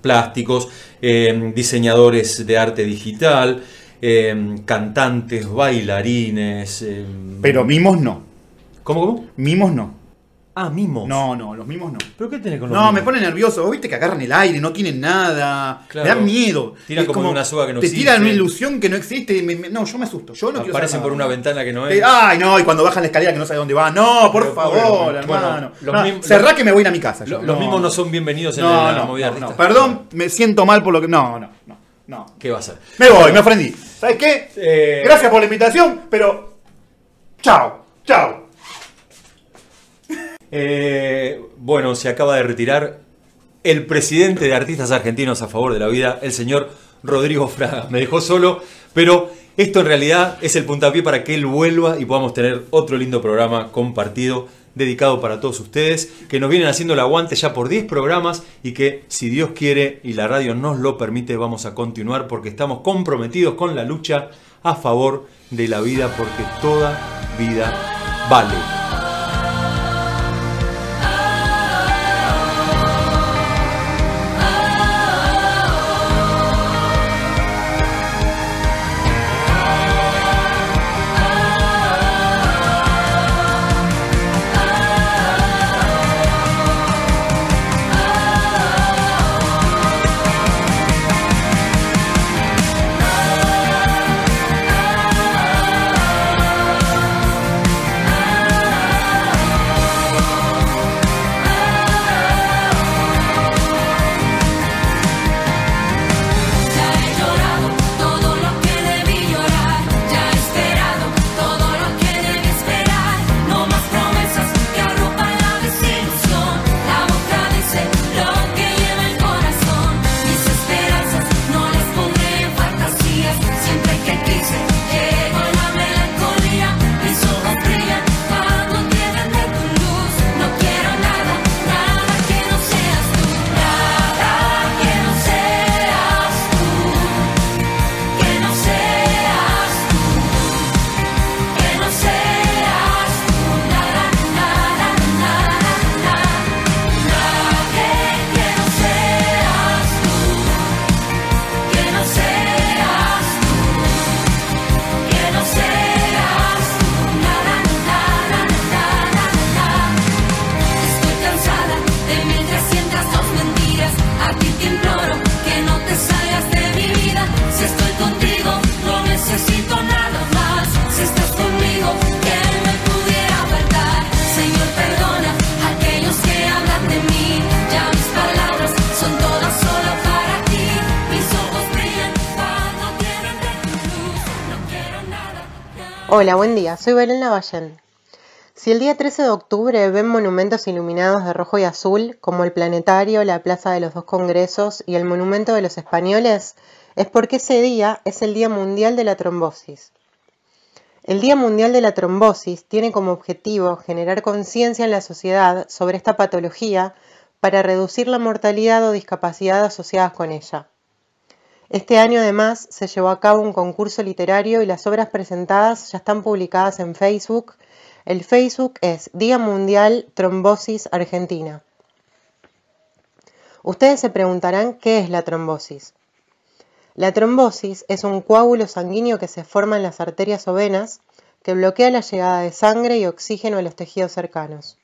E: plásticos, eh, diseñadores de arte digital, eh, cantantes, bailarines. eh,
J: Pero mimos no.
E: ¿Cómo, cómo?
J: Mimos no.
E: Ah, mimos.
J: No, no, los mimos no.
E: ¿Pero qué tenés con los
J: No,
E: mimos?
J: me pone nervioso. Vos viste que agarran el aire, no tienen nada.
E: Claro.
J: Me dan miedo.
E: Tiran como una soga que no
J: Te
E: existe.
J: tiran una ilusión que no existe. y me- me- no, yo me asusto. Yo no quiero
E: Aparecen
J: saber
E: por una ventana que no
J: Eh,
E: es.
J: Ay, no, y cuando bajan la escalera que no sabe dónde va. No, por
E: Pero,
J: favor,
E: bueno,
J: hermano.
E: los
J: No, cerrá
E: los-
J: que me voy a ir a mi casa. yo.
E: Los mismos no son bienvenidos en
J: No,
E: la,
J: no,
E: movida
J: no, no.
E: artística.
J: Perdón, me siento mal por lo que. No, no, no. no.
E: ¿Qué va a hacer?
J: Me voy, me ofendí. ¿Sabes qué?
E: Eh,
J: Gracias por la invitación, pero. Chao, chao.
E: Eh, bueno, se acaba de retirar el presidente de Artistas Argentinos a favor de la vida, el señor Rodrigo Fraga. Me dejó solo, pero esto en realidad es el puntapié para que él vuelva y podamos tener otro lindo programa compartido, dedicado para todos ustedes, que nos vienen haciendo el aguante ya por 10 programas y que, si Dios quiere y la radio nos lo permite, vamos a continuar porque estamos comprometidos con la lucha a favor de la vida, porque toda vida vale.
G: Hola, buen día. Soy Belén Lavallén. Si el día 13 de octubre ven monumentos iluminados de rojo y azul, como el Planetario, la Plaza de los Dos Congresos y el Monumento de los Españoles, es porque ese día es el Día Mundial de la Trombosis. El Día Mundial de la Trombosis tiene como objetivo generar conciencia en la sociedad sobre esta patología para reducir la mortalidad o discapacidad asociadas con ella. Este año además se llevó a cabo un concurso literario y las obras presentadas ya están publicadas en Facebook. El Facebook es Día Mundial Trombosis Argentina. Ustedes se preguntarán qué es la trombosis. La trombosis es un coágulo sanguíneo que se forma en las arterias o venas que bloquea la llegada de sangre y oxígeno a los tejidos cercanos.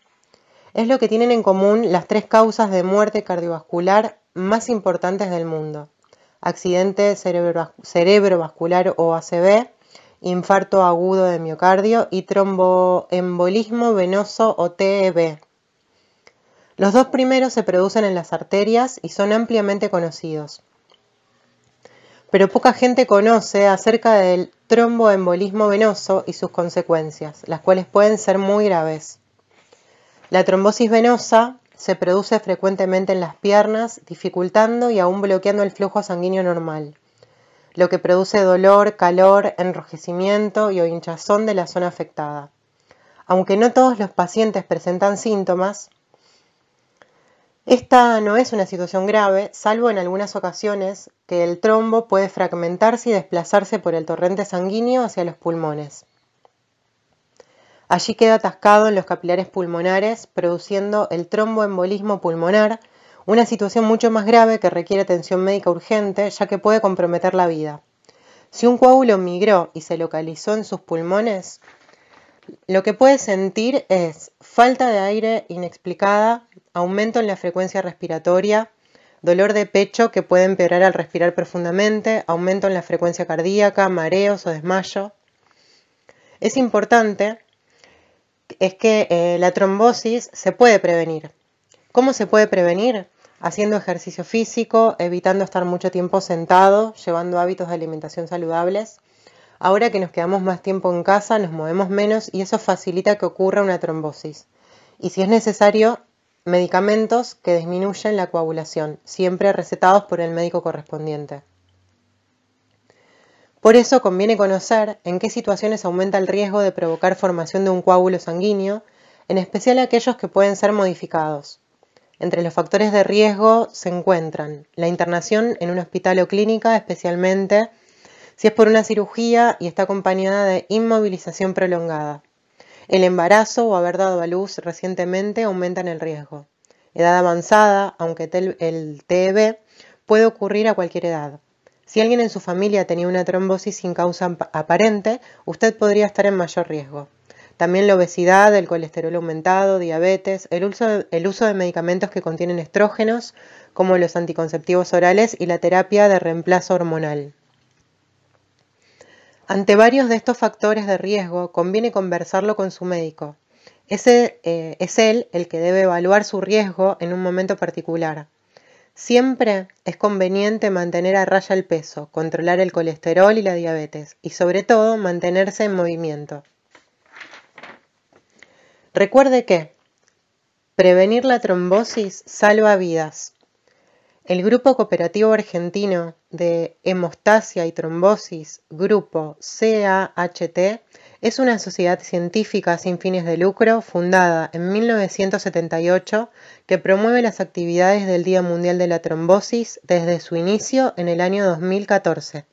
G: Es lo que tienen en común las tres causas de muerte cardiovascular más importantes del mundo accidente cerebrovascular o ACV, infarto agudo de miocardio y tromboembolismo venoso o TEB. Los dos primeros se producen en las arterias y son ampliamente conocidos. Pero poca gente conoce acerca del tromboembolismo venoso y sus consecuencias, las cuales pueden ser muy graves. La trombosis venosa se produce frecuentemente en las piernas, dificultando y aún bloqueando el flujo sanguíneo normal, lo que produce dolor, calor, enrojecimiento y o hinchazón de la zona afectada. Aunque no todos los pacientes presentan síntomas, esta no es una situación grave, salvo en algunas ocasiones que el trombo puede fragmentarse y desplazarse por el torrente sanguíneo hacia los pulmones. Allí queda atascado en los capilares pulmonares, produciendo el tromboembolismo pulmonar, una situación mucho más grave que requiere atención médica urgente, ya que puede comprometer la vida. Si un coágulo migró y se localizó en sus pulmones, lo que puede sentir es falta de aire inexplicada, aumento en la frecuencia respiratoria, dolor de pecho que puede empeorar al respirar profundamente, aumento en la frecuencia cardíaca, mareos o desmayo. Es importante es que eh, la trombosis se puede prevenir. ¿Cómo se puede prevenir? Haciendo ejercicio físico, evitando estar mucho tiempo sentado, llevando hábitos de alimentación saludables. Ahora que nos quedamos más tiempo en casa, nos movemos menos y eso facilita que ocurra una trombosis. Y si es necesario, medicamentos que disminuyen la coagulación, siempre recetados por el médico correspondiente. Por eso conviene conocer en qué situaciones aumenta el riesgo de provocar formación de un coágulo sanguíneo, en especial aquellos que pueden ser modificados. Entre los factores de riesgo se encuentran la internación en un hospital o clínica, especialmente si es por una cirugía y está acompañada de inmovilización prolongada. El embarazo o haber dado a luz recientemente aumentan el riesgo. Edad avanzada, aunque el TEB puede ocurrir a cualquier edad. Si alguien en su familia tenía una trombosis sin causa aparente, usted podría estar en mayor riesgo. También la obesidad, el colesterol aumentado, diabetes, el uso, de, medicamentos que contienen estrógenos, como los anticonceptivos orales y la terapia de reemplazo hormonal. Ante varios de estos factores de riesgo, conviene conversarlo con su médico. Ese, eh, es él el que debe evaluar su riesgo en un momento particular. Siempre es conveniente mantener a raya el peso, controlar el colesterol y la diabetes y sobre todo mantenerse en movimiento. Recuerde que prevenir la trombosis salva vidas. El Grupo Cooperativo Argentino de Hemostasia y Trombosis, Grupo CAHT, es una sociedad científica sin fines de lucro fundada en 1978 que promueve las actividades del Día Mundial de la Trombosis desde su inicio en el año 2014.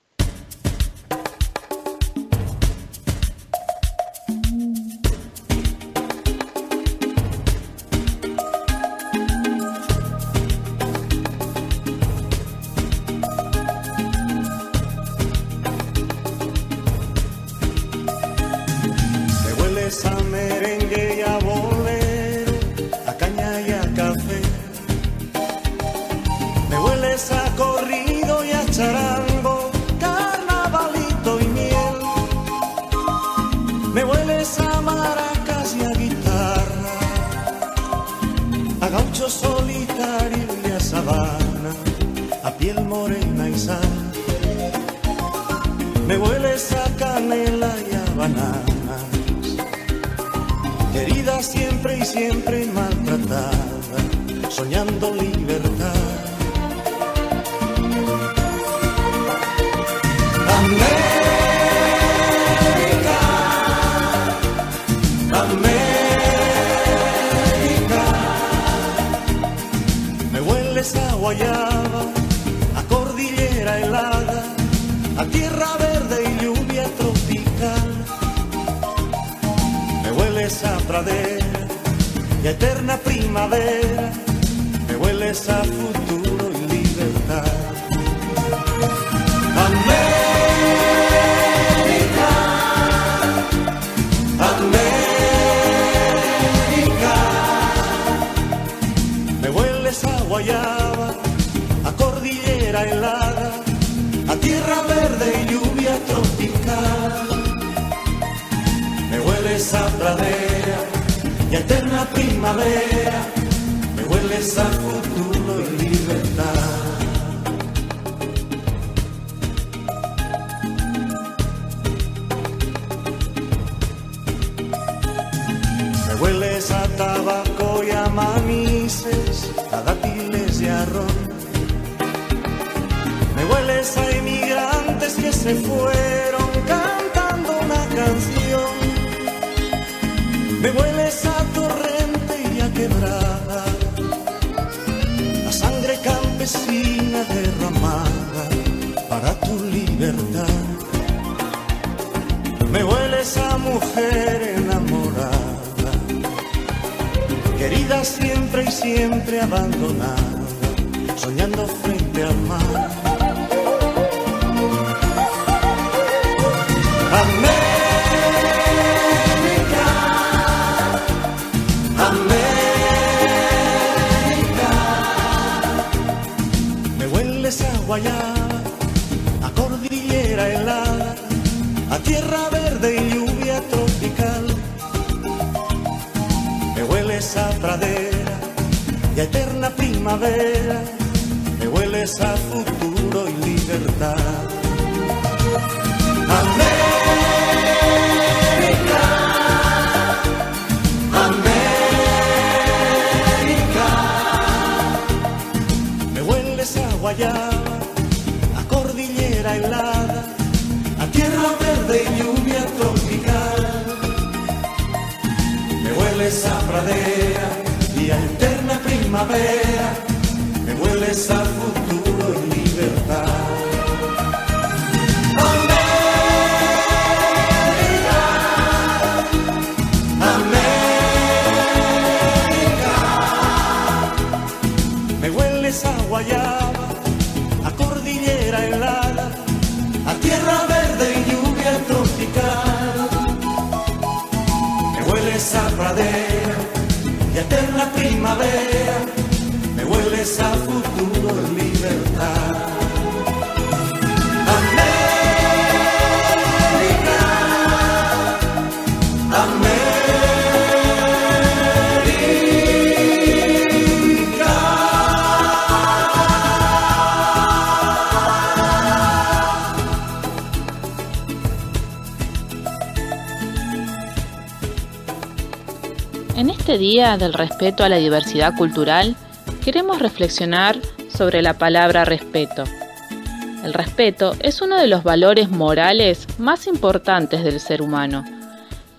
M: a gaucho solitario y a sabana, a piel morena y sal. Me huele esa canela y a banana, querida siempre y siempre maltratada, soñando libertad. Y eterna primavera, me hueles a futuro y libertad. América, América, me hueles a guayaba, a cordillera helada, eterna primavera, me hueles a futuro y libertad. Me hueles a tabaco y a manices, a dátiles y a ron. Me hueles a inmigrantes que se fueron cantando una canción. Me hueles a y a quebrada, a sangre campesina derramada para tu libertad. Me hueles a mujer enamorada, querida siempre y siempre abandonada, soñando frente al mar. América, a cordillera helada, a tierra verde y lluvia tropical. Me hueles a pradera y a eterna primavera, me hueles a futuro y libertad. América, América, me hueles a guayaba, a a tierra verde y lluvia tropical. Me hueles a pradera y a eterna primavera, me hueles a futuro primavera, me hueles a futuro y libertad.
N: Día del respeto a la diversidad cultural, queremos reflexionar sobre la palabra respeto. El respeto es uno de los valores morales más importantes del ser humano,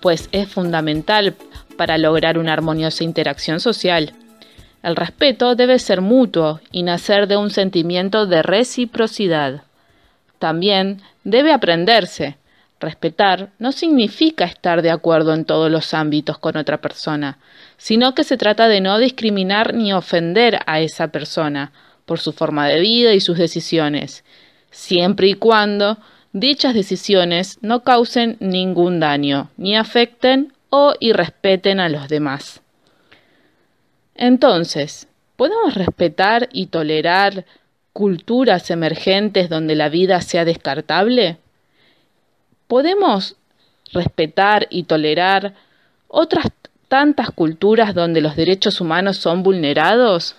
N: pues es fundamental para lograr una armoniosa interacción social. El respeto debe ser mutuo y nacer de un sentimiento de reciprocidad. También debe aprenderse. Respetar no significa estar de acuerdo en todos los ámbitos con otra persona, sino que se trata de no discriminar ni ofender a esa persona por su forma de vida y sus decisiones, siempre y cuando dichas decisiones no causen ningún daño, ni afecten o irrespeten a los demás. Entonces, ¿podemos respetar y tolerar culturas emergentes donde la vida sea descartable? ¿Podemos respetar y tolerar otras tantas culturas donde los derechos humanos son vulnerados?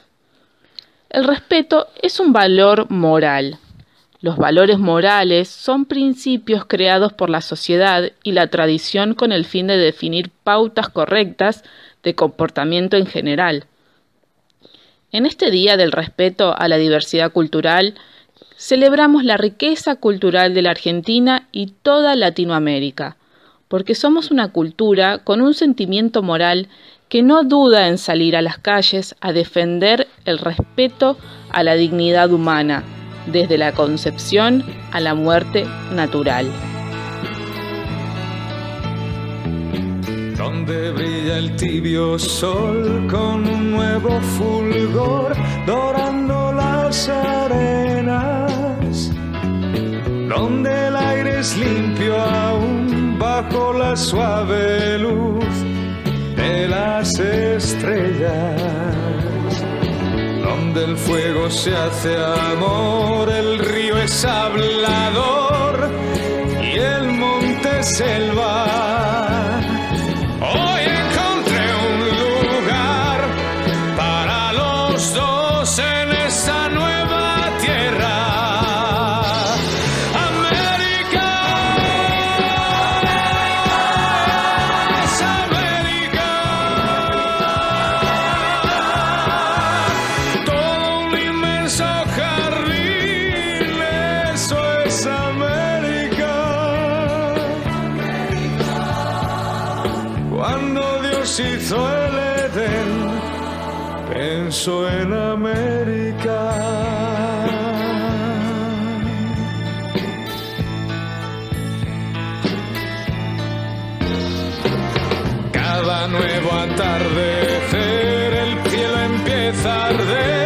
N: El respeto es un valor moral. Los valores morales son principios creados por la sociedad y la tradición con el fin de definir pautas correctas de comportamiento en general. En este Día del Respeto a la Diversidad Cultural, celebramos la riqueza cultural de la Argentina y toda Latinoamérica, porque somos una cultura con un sentimiento moral que no duda en salir a las calles a defender el respeto a la dignidad humana, desde la concepción a la muerte natural.
O: Donde brilla el tibio sol con un nuevo fulgor, dorando las arenas. Donde el aire es limpio aún bajo la suave luz de las estrellas donde el fuego se hace amor, el río es hablador y el monte selva. Empieza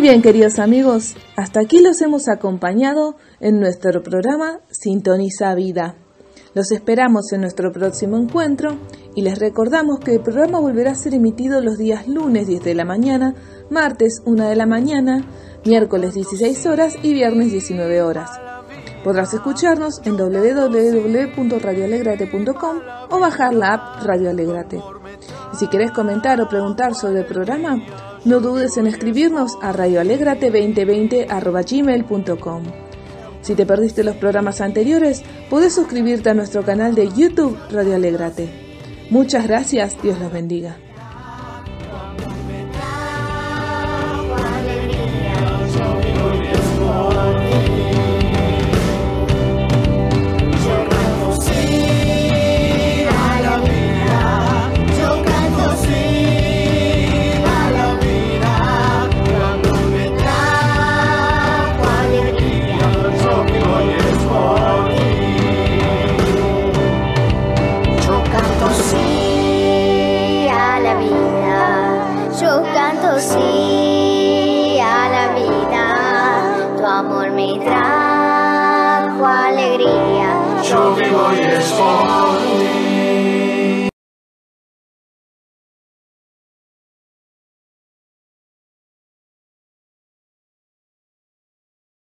P: Bien, queridos amigos, hasta aquí los hemos acompañado en nuestro programa Sintoniza Vida. Los esperamos en nuestro próximo encuentro y les recordamos que el programa volverá a ser emitido los días lunes 10 de la mañana, martes 1 de la mañana, miércoles 16 horas y viernes 19 horas. Podrás escucharnos en www.radioalegrate.com o bajar la app Radio Alegrate. Si querés comentar o preguntar sobre el programa, no dudes en escribirnos a radioalegrate2020.gmail.com. Si te perdiste los programas anteriores, podés suscribirte a nuestro canal de YouTube Radio Alegrate. Muchas gracias, Dios los bendiga.
Q: Trajo alegría.
R: Yo vivo y es por ti.